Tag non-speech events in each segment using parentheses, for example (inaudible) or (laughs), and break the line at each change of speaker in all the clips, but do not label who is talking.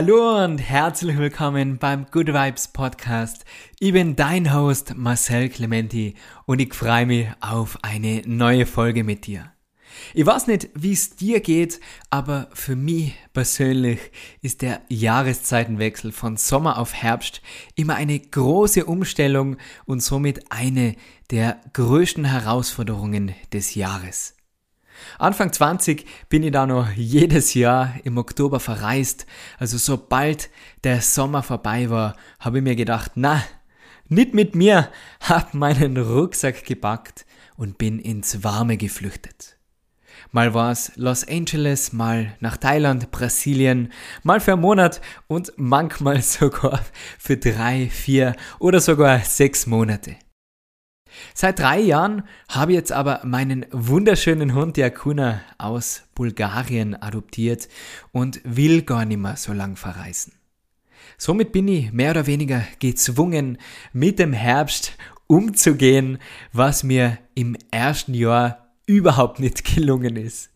Hallo und herzlich willkommen beim Good Vibes Podcast. Ich bin dein Host Marcel Clementi und ich freue mich auf eine neue Folge mit dir. Ich weiß nicht, wie es dir geht, aber für mich persönlich ist der Jahreszeitenwechsel von Sommer auf Herbst immer eine große Umstellung und somit eine der größten Herausforderungen des Jahres. Anfang 20 bin ich da noch jedes Jahr im Oktober verreist. Also sobald der Sommer vorbei war, habe ich mir gedacht, na, nicht mit mir, hab meinen Rucksack gepackt und bin ins Warme geflüchtet. Mal war es Los Angeles, mal nach Thailand, Brasilien, mal für einen Monat und manchmal (laughs) sogar für drei, vier oder sogar sechs Monate. Seit drei Jahren habe ich jetzt aber meinen wunderschönen Hund Yakuna aus Bulgarien adoptiert und will gar nicht mehr so lang verreisen. Somit bin ich mehr oder weniger gezwungen, mit dem Herbst umzugehen, was mir im ersten Jahr überhaupt nicht gelungen ist.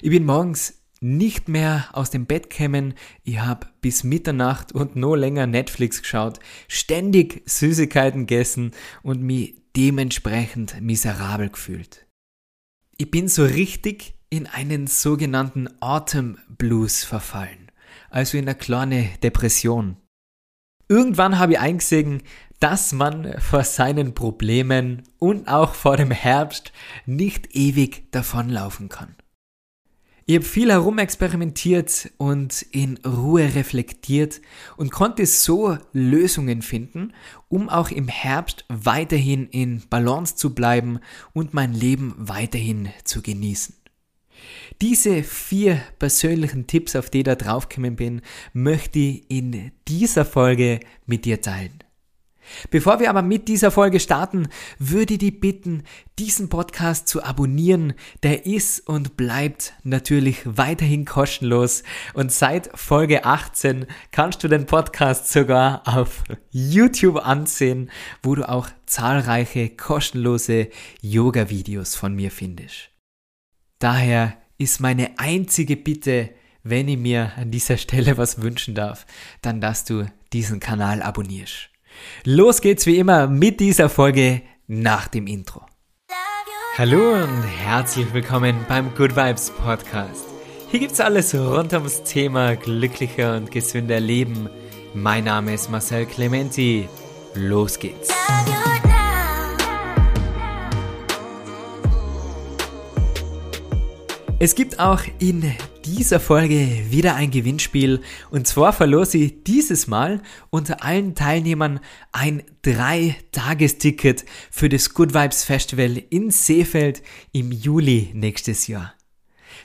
Ich bin morgens nicht mehr aus dem Bett kämen. Ich habe bis Mitternacht und noch länger Netflix geschaut, ständig Süßigkeiten gegessen und mich dementsprechend miserabel gefühlt. Ich bin so richtig in einen sogenannten Autumn Blues verfallen, also in eine kleine Depression. Irgendwann habe ich eingesehen, dass man vor seinen Problemen und auch vor dem Herbst nicht ewig davonlaufen kann. Ich habe viel herumexperimentiert und in Ruhe reflektiert und konnte so Lösungen finden, um auch im Herbst weiterhin in Balance zu bleiben und mein Leben weiterhin zu genießen. Diese vier persönlichen Tipps, auf die ich da draufgekommen bin, möchte ich in dieser Folge mit dir teilen. Bevor wir aber mit dieser Folge starten, würde ich dich bitten, diesen Podcast zu abonnieren. Der ist und bleibt natürlich weiterhin kostenlos. Und seit Folge 18 kannst du den Podcast sogar auf YouTube ansehen, wo du auch zahlreiche kostenlose Yoga-Videos von mir findest. Daher ist meine einzige Bitte, wenn ich mir an dieser Stelle was wünschen darf, dann dass du diesen Kanal abonnierst. Los geht's wie immer mit dieser Folge nach dem Intro. Hallo und herzlich willkommen beim Good Vibes Podcast. Hier gibt's alles rund ums Thema glücklicher und gesünder Leben. Mein Name ist Marcel Clementi. Los geht's. Es gibt auch in dieser Folge wieder ein Gewinnspiel und zwar verlose ich dieses Mal unter allen Teilnehmern ein 3-Tagesticket für das Good Vibes Festival in Seefeld im Juli nächstes Jahr.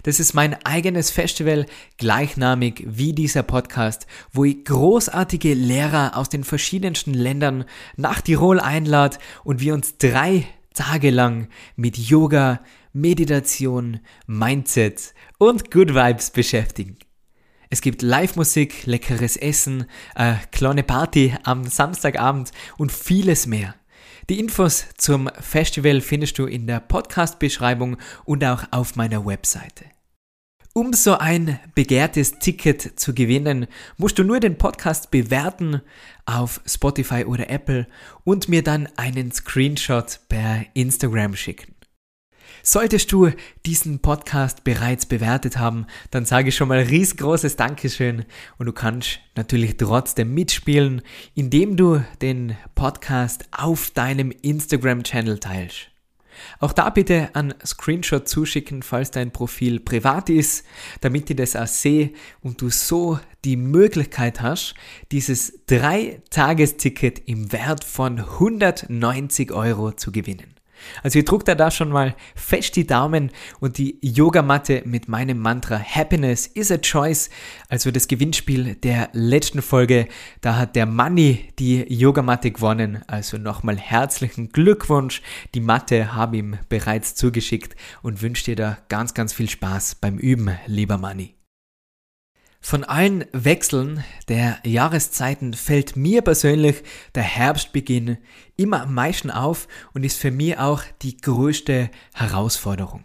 Das ist mein eigenes Festival, gleichnamig wie dieser Podcast, wo ich großartige Lehrer aus den verschiedensten Ländern nach Tirol einlade und wir uns drei Tage lang mit Yoga, Meditation, Mindset und Good Vibes beschäftigen. Es gibt Live-Musik, leckeres Essen, eine kleine Party am Samstagabend und vieles mehr. Die Infos zum Festival findest du in der Podcast-Beschreibung und auch auf meiner Webseite. Um so ein begehrtes Ticket zu gewinnen, musst du nur den Podcast bewerten auf Spotify oder Apple und mir dann einen Screenshot per Instagram schicken. Solltest du diesen Podcast bereits bewertet haben, dann sage ich schon mal riesengroßes Dankeschön und du kannst natürlich trotzdem mitspielen, indem du den Podcast auf deinem Instagram-Channel teilst. Auch da bitte ein Screenshot zuschicken, falls dein Profil privat ist, damit ich das auch sehe und du so die Möglichkeit hast, dieses 3-Tagesticket im Wert von 190 Euro zu gewinnen. Also ihr druckt da schon mal fest die Daumen und die Yogamatte mit meinem Mantra Happiness is a Choice, also das Gewinnspiel der letzten Folge, da hat der Manni die Yogamatte gewonnen. Also nochmal herzlichen Glückwunsch. Die Matte habe ihm bereits zugeschickt und wünsche dir da ganz, ganz viel Spaß beim Üben, lieber Manni. Von allen Wechseln der Jahreszeiten fällt mir persönlich der Herbstbeginn immer am meisten auf und ist für mich auch die größte Herausforderung.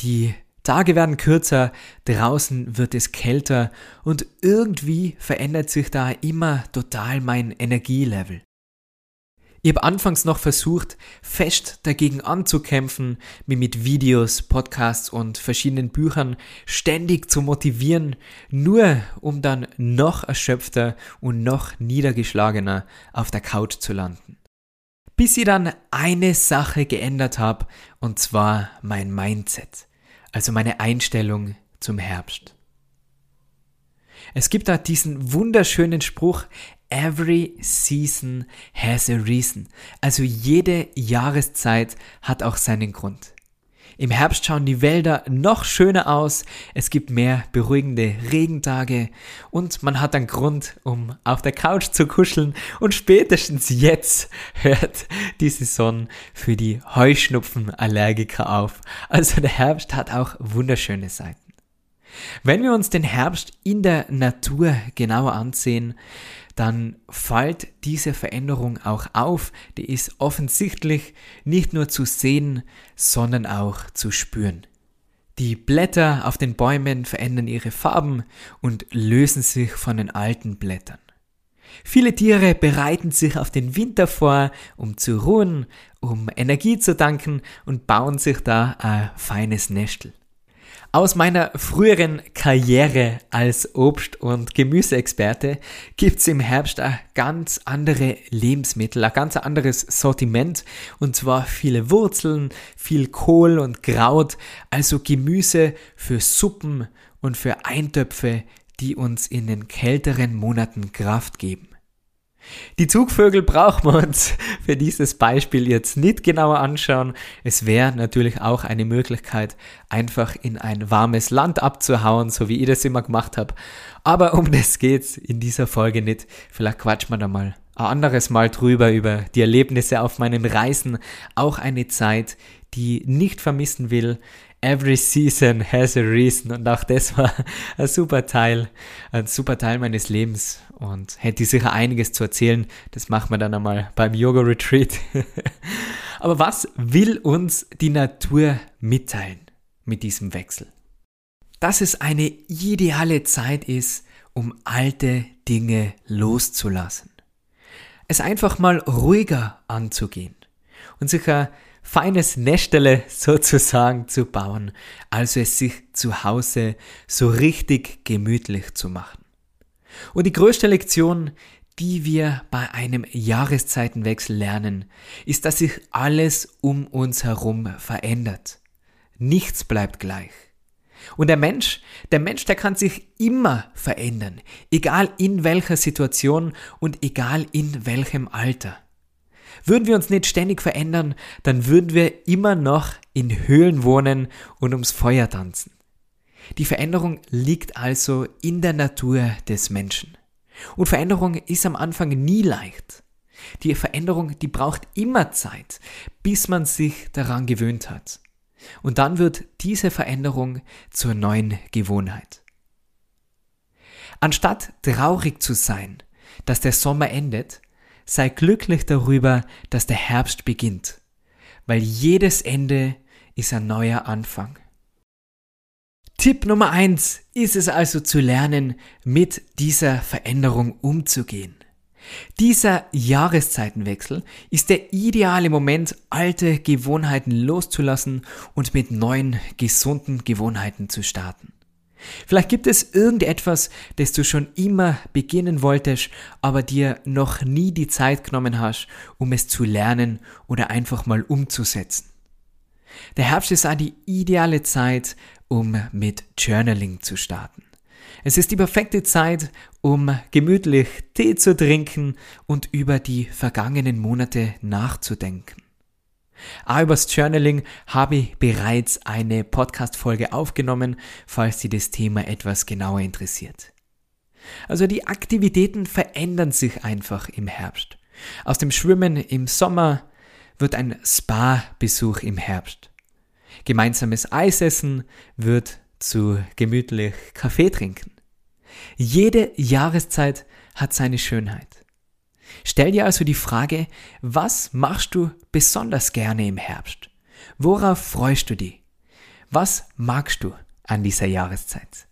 Die Tage werden kürzer, draußen wird es kälter und irgendwie verändert sich da immer total mein Energielevel. Ich habe anfangs noch versucht, fest dagegen anzukämpfen, mich mit Videos, Podcasts und verschiedenen Büchern ständig zu motivieren, nur um dann noch erschöpfter und noch niedergeschlagener auf der Couch zu landen. Bis ich dann eine Sache geändert habe, und zwar mein Mindset, also meine Einstellung zum Herbst. Es gibt da diesen wunderschönen Spruch, Every season has a reason. Also jede Jahreszeit hat auch seinen Grund. Im Herbst schauen die Wälder noch schöner aus, es gibt mehr beruhigende Regentage und man hat einen Grund, um auf der Couch zu kuscheln und spätestens jetzt (laughs) hört die Saison für die Heuschnupfenallergiker auf. Also der Herbst hat auch wunderschöne Seiten. Wenn wir uns den Herbst in der Natur genauer ansehen, dann fällt diese Veränderung auch auf, die ist offensichtlich nicht nur zu sehen, sondern auch zu spüren. Die Blätter auf den Bäumen verändern ihre Farben und lösen sich von den alten Blättern. Viele Tiere bereiten sich auf den Winter vor, um zu ruhen, um Energie zu danken und bauen sich da ein feines Nestel. Aus meiner früheren Karriere als Obst- und Gemüseexperte gibt's im Herbst ein ganz andere Lebensmittel, ein ganz anderes Sortiment und zwar viele Wurzeln, viel Kohl und Kraut, also Gemüse für Suppen und für Eintöpfe, die uns in den kälteren Monaten Kraft geben. Die Zugvögel brauchen wir uns für dieses Beispiel jetzt nicht genauer anschauen. Es wäre natürlich auch eine Möglichkeit, einfach in ein warmes Land abzuhauen, so wie ich das immer gemacht habe. Aber um das geht's in dieser Folge nicht. Vielleicht quatschen wir da mal ein anderes Mal drüber, über die Erlebnisse auf meinen Reisen. Auch eine Zeit, die nicht vermissen will. Every season has a reason. Und auch das war (laughs) ein super Teil, ein super Teil meines Lebens. Und hätte sicher einiges zu erzählen. Das machen wir dann einmal beim Yoga Retreat. (laughs) Aber was will uns die Natur mitteilen mit diesem Wechsel? Dass es eine ideale Zeit ist, um alte Dinge loszulassen. Es einfach mal ruhiger anzugehen und sich ein feines Nestele sozusagen zu bauen, also es sich zu Hause so richtig gemütlich zu machen. Und die größte Lektion, die wir bei einem Jahreszeitenwechsel lernen, ist, dass sich alles um uns herum verändert. Nichts bleibt gleich. Und der Mensch, der Mensch, der kann sich immer verändern, egal in welcher Situation und egal in welchem Alter. Würden wir uns nicht ständig verändern, dann würden wir immer noch in Höhlen wohnen und ums Feuer tanzen. Die Veränderung liegt also in der Natur des Menschen. Und Veränderung ist am Anfang nie leicht. Die Veränderung, die braucht immer Zeit, bis man sich daran gewöhnt hat. Und dann wird diese Veränderung zur neuen Gewohnheit. Anstatt traurig zu sein, dass der Sommer endet, sei glücklich darüber, dass der Herbst beginnt, weil jedes Ende ist ein neuer Anfang. Tipp Nummer eins ist es also zu lernen, mit dieser Veränderung umzugehen. Dieser Jahreszeitenwechsel ist der ideale Moment, alte Gewohnheiten loszulassen und mit neuen, gesunden Gewohnheiten zu starten. Vielleicht gibt es irgendetwas, das du schon immer beginnen wolltest, aber dir noch nie die Zeit genommen hast, um es zu lernen oder einfach mal umzusetzen. Der Herbst ist auch die ideale Zeit, um mit Journaling zu starten. Es ist die perfekte Zeit, um gemütlich Tee zu trinken und über die vergangenen Monate nachzudenken. Auch übers Journaling habe ich bereits eine Podcast-Folge aufgenommen, falls Sie das Thema etwas genauer interessiert. Also die Aktivitäten verändern sich einfach im Herbst. Aus dem Schwimmen im Sommer wird ein Spa-Besuch im Herbst. Gemeinsames Eisessen wird zu gemütlich Kaffee trinken. Jede Jahreszeit hat seine Schönheit. Stell dir also die Frage, was machst du besonders gerne im Herbst? Worauf freust du dich? Was magst du an dieser Jahreszeit?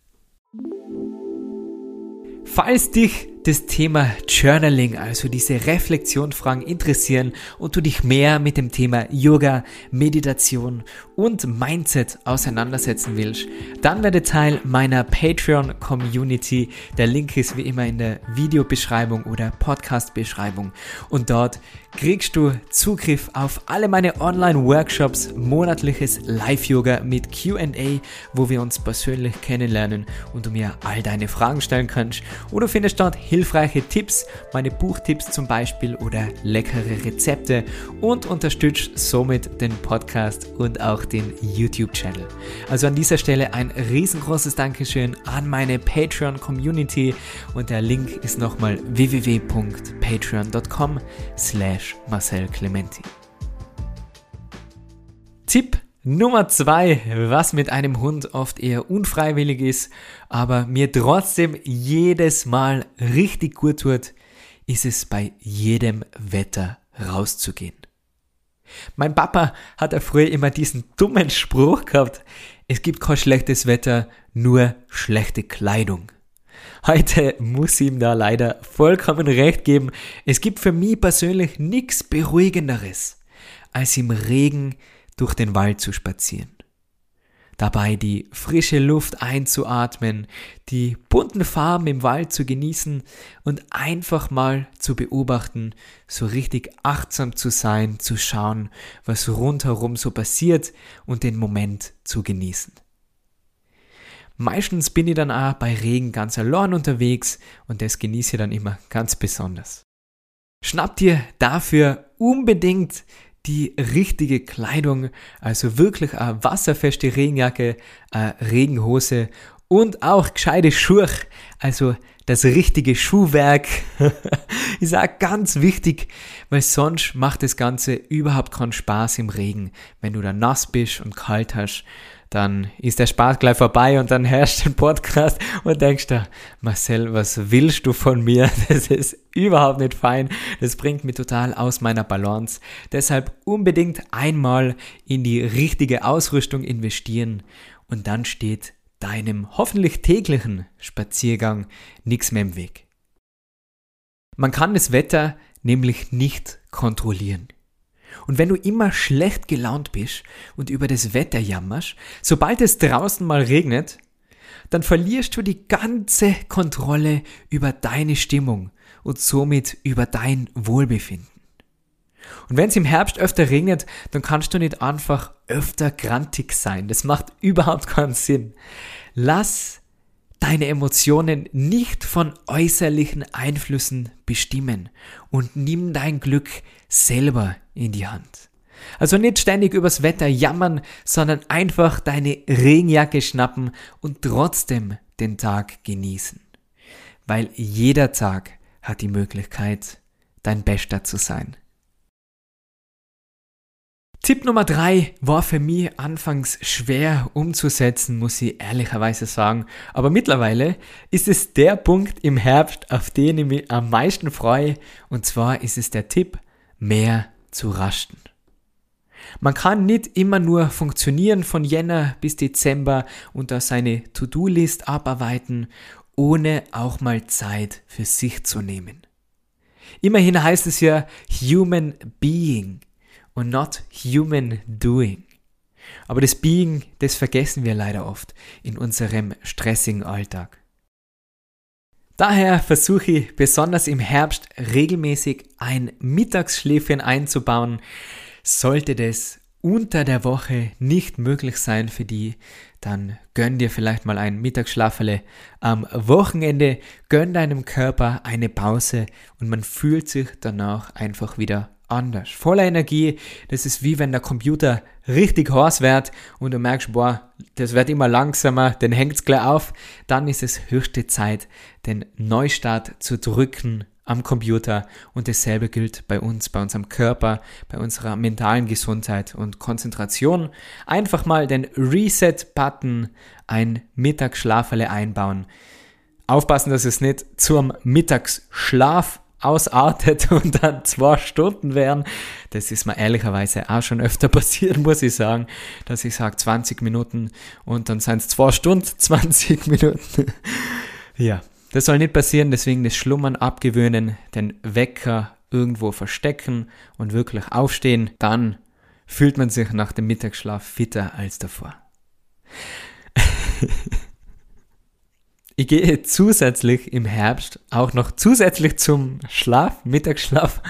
Falls dich das Thema Journaling, also diese Reflexionsfragen interessieren und du dich mehr mit dem Thema Yoga, Meditation und Mindset auseinandersetzen willst, dann werde Teil meiner Patreon Community. Der Link ist wie immer in der Videobeschreibung oder Podcast-Beschreibung und dort kriegst du Zugriff auf alle meine Online-Workshops, monatliches Live-Yoga mit QA, wo wir uns persönlich kennenlernen und du mir all deine Fragen stellen kannst. Oder findest dort hilfreiche Tipps, meine Buchtipps zum Beispiel oder leckere Rezepte und unterstützt somit den Podcast und auch den YouTube-Channel. Also an dieser Stelle ein riesengroßes Dankeschön an meine Patreon-Community und der Link ist nochmal www.patreon.com slash Marcel Clementi. Tipp Nummer zwei, was mit einem Hund oft eher unfreiwillig ist, aber mir trotzdem jedes Mal richtig gut tut, ist es bei jedem Wetter rauszugehen. Mein Papa hat ja früher immer diesen dummen Spruch gehabt, es gibt kein schlechtes Wetter, nur schlechte Kleidung. Heute muss ich ihm da leider vollkommen recht geben. Es gibt für mich persönlich nichts Beruhigenderes, als im Regen durch den Wald zu spazieren. Dabei die frische Luft einzuatmen, die bunten Farben im Wald zu genießen und einfach mal zu beobachten, so richtig achtsam zu sein, zu schauen, was rundherum so passiert und den Moment zu genießen. Meistens bin ich dann auch bei Regen ganz allein unterwegs und das genieße ich dann immer ganz besonders. Schnapp dir dafür unbedingt die richtige Kleidung, also wirklich eine wasserfeste Regenjacke, eine Regenhose und auch gescheite Schuhe, also das richtige Schuhwerk (laughs) ist auch ganz wichtig, weil sonst macht das Ganze überhaupt keinen Spaß im Regen, wenn du da nass bist und kalt hast dann ist der Spaß gleich vorbei und dann du den Podcast und denkst da, Marcel, was willst du von mir? (laughs) Das ist überhaupt nicht fein. Das bringt mich total aus meiner Balance. Deshalb unbedingt einmal in die richtige Ausrüstung investieren und dann steht deinem hoffentlich täglichen Spaziergang nichts mehr im Weg. Man kann das Wetter nämlich nicht kontrollieren. Und wenn du immer schlecht gelaunt bist und über das Wetter jammerst, sobald es draußen mal regnet, dann verlierst du die ganze Kontrolle über deine Stimmung und somit über dein Wohlbefinden. Und wenn es im Herbst öfter regnet, dann kannst du nicht einfach öfter grantig sein. Das macht (laughs) überhaupt keinen Sinn. Lass deine Emotionen nicht von äußerlichen Einflüssen bestimmen und nimm dein Glück selber in die Hand. Also nicht ständig übers Wetter jammern, sondern einfach deine Regenjacke schnappen und trotzdem den Tag genießen. Weil jeder Tag hat die Möglichkeit, dein Bester zu sein. Tipp Nummer drei war für mich anfangs schwer umzusetzen, muss ich ehrlicherweise sagen. Aber mittlerweile ist es der Punkt im Herbst, auf den ich mich am meisten freue. Und zwar ist es der Tipp, mehr zu rasten. Man kann nicht immer nur funktionieren von Jänner bis Dezember und da seine To-Do-List abarbeiten, ohne auch mal Zeit für sich zu nehmen. Immerhin heißt es ja Human Being und not human doing. Aber das Being, das vergessen wir leider oft in unserem stressigen Alltag. Daher versuche ich besonders im Herbst regelmäßig ein Mittagsschläfchen einzubauen. Sollte das unter der Woche nicht möglich sein für die, dann gönn dir vielleicht mal ein Mittagsschlaferle am Wochenende, gönn deinem Körper eine Pause und man fühlt sich danach einfach wieder anders. Voller Energie, das ist wie wenn der Computer richtig heiß wird und du merkst, boah, das wird immer langsamer, dann hängt es gleich auf. Dann ist es höchste Zeit, den Neustart zu drücken am Computer und dasselbe gilt bei uns, bei unserem Körper, bei unserer mentalen Gesundheit und Konzentration. Einfach mal den Reset-Button, ein Mittagsschlaferle einbauen. Aufpassen, dass es nicht zum Mittagsschlaf ausartet (laughs) und dann zwei Stunden wären. Das ist mir ehrlicherweise auch schon öfter (laughs) passiert, muss ich sagen, dass ich sage 20 Minuten und dann sind es zwei Stunden (laughs) 20 Minuten. ja, das soll nicht passieren, deswegen das Schlummern abgewöhnen, den Wecker irgendwo verstecken und wirklich aufstehen, dann fühlt man sich nach dem Mittagsschlaf fitter als davor. Ich gehe zusätzlich im Herbst auch noch zusätzlich zum Schlaf, Mittagsschlaf,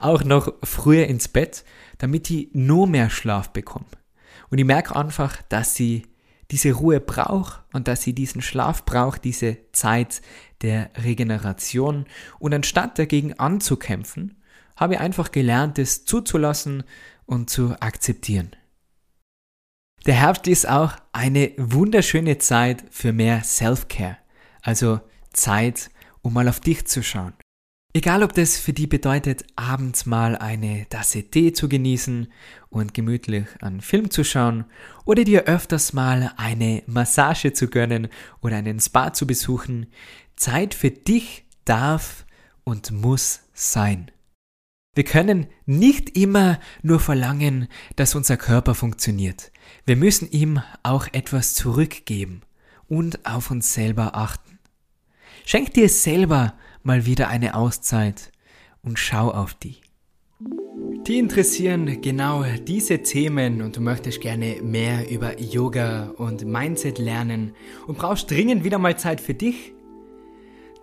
auch noch früher ins Bett, damit ich nur mehr Schlaf bekomme. Und ich merke einfach, dass sie diese Ruhe braucht und dass sie diesen Schlaf braucht, diese Zeit der Regeneration. Und anstatt dagegen anzukämpfen, habe ich einfach gelernt, es zuzulassen und zu akzeptieren. Der Herbst ist auch eine wunderschöne Zeit für mehr Self-Care. Also Zeit, um mal auf dich zu schauen. Egal ob das für die bedeutet, abends mal eine Tasse Tee zu genießen und gemütlich einen Film zu schauen oder dir öfters mal eine Massage zu gönnen oder einen Spa zu besuchen, Zeit für dich darf und muss sein. Wir können nicht immer nur verlangen, dass unser Körper funktioniert. Wir müssen ihm auch etwas zurückgeben und auf uns selber achten. Schenk dir selber mal wieder eine Auszeit und schau auf die. Die interessieren genau diese Themen und du möchtest gerne mehr über Yoga und Mindset lernen und brauchst dringend wieder mal Zeit für dich?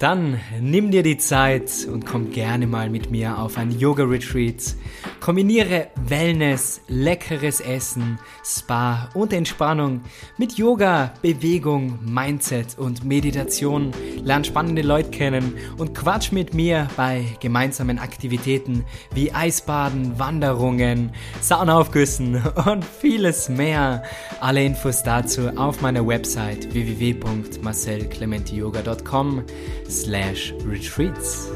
Dann nimm dir die Zeit und komm gerne mal mit mir auf ein Yoga-Retreat. Kombiniere Wellness, leckeres Essen, Spa und Entspannung mit Yoga, Bewegung, Mindset und Meditation. Lern spannende Leute kennen und quatsch mit mir bei gemeinsamen Aktivitäten wie Eisbaden, Wanderungen, Saunaaufgüssen (laughs) und vieles mehr. Alle Infos dazu auf meiner Website www.marcelclementiyoga.com slash retreats.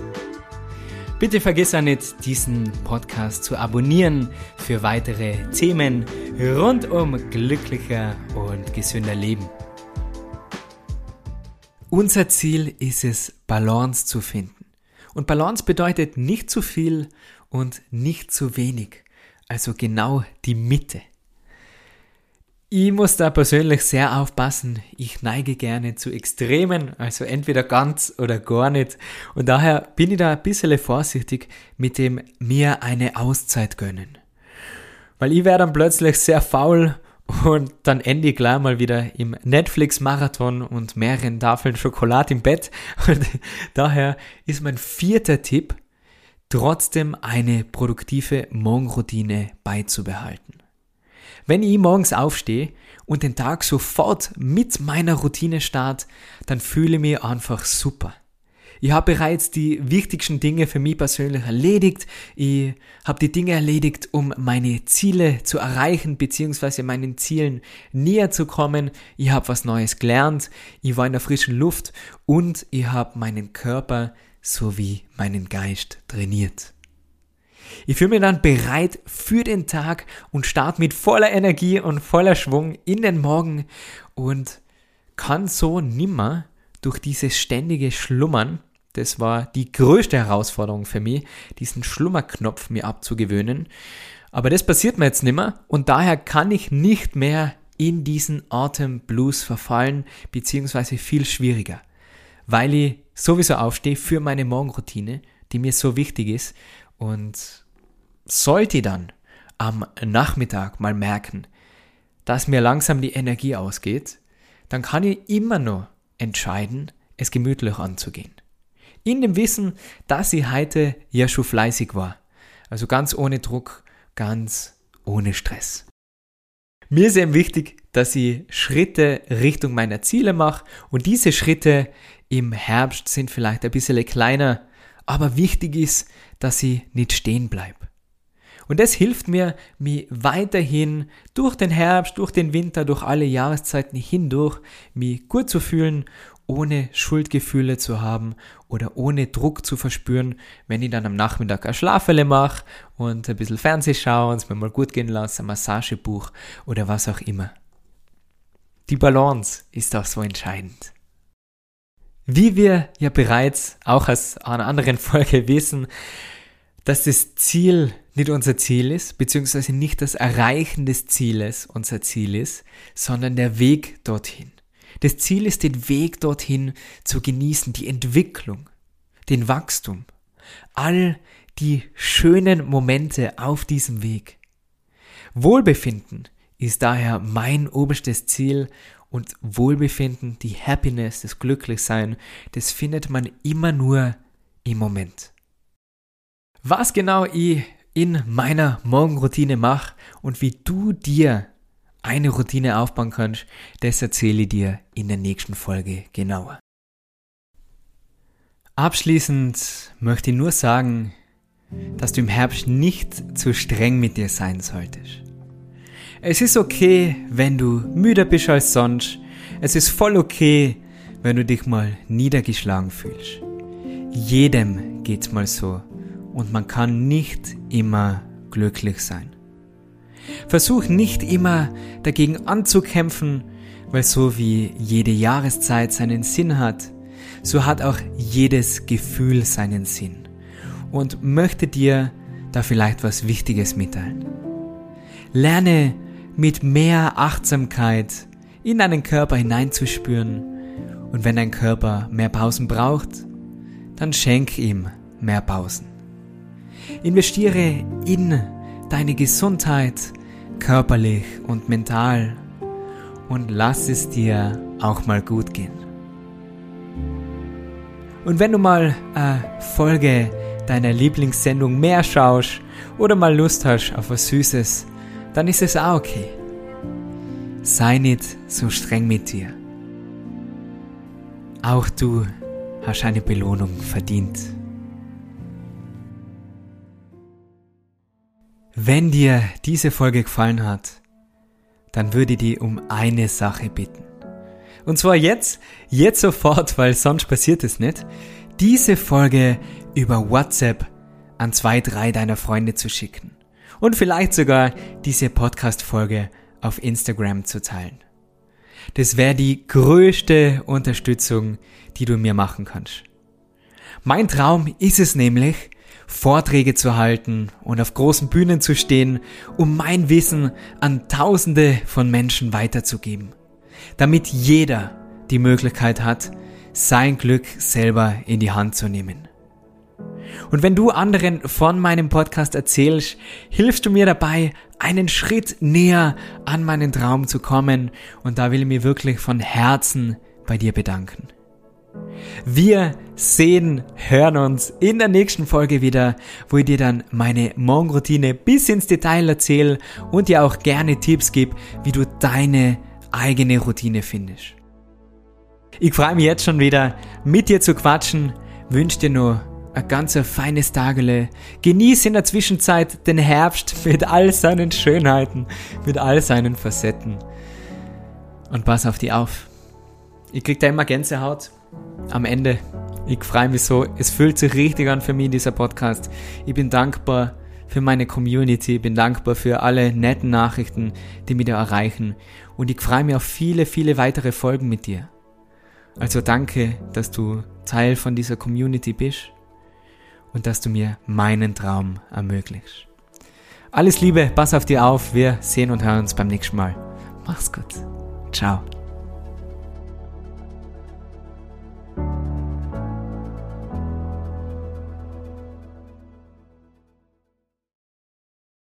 Bitte vergiss auch nicht, diesen Podcast zu abonnieren für weitere Themen rund um glücklicher und gesünder Leben. Unser Ziel ist es, Balance zu finden. Und Balance bedeutet nicht zu viel und nicht zu wenig. Also genau die Mitte. Ich muss da persönlich sehr aufpassen. Ich neige gerne zu Extremen, also entweder ganz oder gar nicht. Und daher bin ich da ein bisschen vorsichtig mit dem mir eine Auszeit gönnen. Weil ich werde dann plötzlich sehr faul und dann ende ich gleich mal wieder im Netflix-Marathon und mehreren Tafeln Schokolade im Bett. Und (laughs) daher ist mein vierter Tipp, trotzdem eine produktive Morgenroutine beizubehalten. Wenn ich morgens aufstehe und den Tag sofort mit meiner Routine starte, dann fühle ich mich einfach super. Ich habe bereits die wichtigsten Dinge für mich persönlich erledigt. Ich habe die Dinge erledigt, um meine Ziele zu erreichen bzw. meinen Zielen näher zu kommen. Ich habe was Neues gelernt. Ich war in der frischen Luft und ich habe meinen Körper sowie meinen Geist trainiert. Ich fühle mich dann bereit für den Tag und starte mit voller Energie und voller Schwung in den Morgen und kann so nimmer durch dieses ständige Schlummern, das war die größte Herausforderung für mich, diesen Schlummerknopf mir abzugewöhnen. Aber das passiert mir jetzt nimmer und daher kann ich nicht mehr in diesen Atemblues verfallen, beziehungsweise viel schwieriger, weil ich sowieso aufstehe für meine Morgenroutine, die mir so wichtig ist und sollte dann am Nachmittag mal merken, dass mir langsam die Energie ausgeht, dann kann ich immer noch entscheiden, es gemütlich anzugehen. In dem Wissen, dass ich heute ja schon fleißig war. Also ganz ohne Druck, ganz ohne Stress. Mir ist eben wichtig, dass ich Schritte Richtung meiner Ziele mache und diese Schritte im Herbst sind vielleicht ein bisschen kleiner, aber wichtig ist, dass ich nicht stehen bleibe. Und das hilft mir, mich weiterhin durch den Herbst, durch den Winter, durch alle Jahreszeiten hindurch, mich gut zu fühlen, ohne Schuldgefühle zu haben oder ohne Druck zu verspüren, wenn ich dann am Nachmittag ein Schlafele mache und ein bisschen Fernseh schaue und es mir mal gut gehen lasse, ein Massagebuch oder was auch immer. Die Balance ist auch so entscheidend. Wie wir ja bereits auch aus einer anderen Folge wissen, dass das Ziel nicht unser Ziel ist, beziehungsweise nicht das Erreichen des Zieles unser Ziel ist, sondern der Weg dorthin. Das Ziel ist, den Weg dorthin zu genießen, die Entwicklung, den Wachstum, all die schönen Momente auf diesem Weg. Wohlbefinden ist daher mein oberstes Ziel und Wohlbefinden, die Happiness, das Glücklichsein, das findet man immer nur im Moment. Was genau ich in meiner Morgenroutine mache und wie du dir eine Routine aufbauen kannst, das erzähle ich dir in der nächsten Folge genauer. Abschließend möchte ich nur sagen, dass du im Herbst nicht zu streng mit dir sein solltest. Es ist okay, wenn du müder bist als sonst. Es ist voll okay, wenn du dich mal niedergeschlagen fühlst. Jedem geht's mal so und man kann nicht immer glücklich sein. Versuch nicht immer dagegen anzukämpfen, weil so wie jede Jahreszeit seinen Sinn hat, so hat auch jedes Gefühl seinen Sinn und möchte dir da vielleicht was Wichtiges mitteilen. Lerne mit mehr Achtsamkeit in deinen Körper hineinzuspüren und wenn dein Körper mehr Pausen braucht, dann schenk ihm mehr Pausen. Investiere in deine Gesundheit, körperlich und mental und lass es dir auch mal gut gehen. Und wenn du mal eine Folge deiner Lieblingssendung mehr schaust oder mal Lust hast auf was Süßes, dann ist es auch okay. Sei nicht so streng mit dir. Auch du hast eine Belohnung verdient. Wenn dir diese Folge gefallen hat, dann würde ich dich um eine Sache bitten. Und zwar jetzt, jetzt sofort, weil sonst passiert es nicht, diese Folge über WhatsApp an zwei, drei deiner Freunde zu schicken. Und vielleicht sogar diese Podcast-Folge auf Instagram zu teilen. Das wäre die größte Unterstützung, die du mir machen kannst. Mein Traum ist es nämlich, Vorträge zu halten und auf großen Bühnen zu stehen, um mein Wissen an Tausende von Menschen weiterzugeben, damit jeder die Möglichkeit hat, sein Glück selber in die Hand zu nehmen. Und wenn du anderen von meinem Podcast erzählst, hilfst du mir dabei, einen Schritt näher an meinen Traum zu kommen und da will ich mir wirklich von Herzen bei dir bedanken. Wir sehen, hören uns in der nächsten Folge wieder, wo ich dir dann meine Morgenroutine bis ins Detail erzähle und dir auch gerne Tipps gebe, wie du deine eigene Routine findest. Ich freue mich jetzt schon wieder, mit dir zu quatschen, wünsche dir nur ein ganz feines Tagele. Genieß in der Zwischenzeit den Herbst mit all seinen Schönheiten, mit all seinen Facetten. Und pass auf die auf. Ich krieg da immer Gänsehaut am Ende. Ich freue mich so. Es fühlt sich richtig an für mich, dieser Podcast. Ich bin dankbar für meine Community. Ich bin dankbar für alle netten Nachrichten, die mich da erreichen. Und ich freue mich auf viele, viele weitere Folgen mit dir. Also danke, dass du Teil von dieser Community bist und dass du mir meinen Traum ermöglichst. Alles Liebe, pass auf dir auf. Wir sehen und hören uns beim nächsten Mal. Mach's gut. Ciao.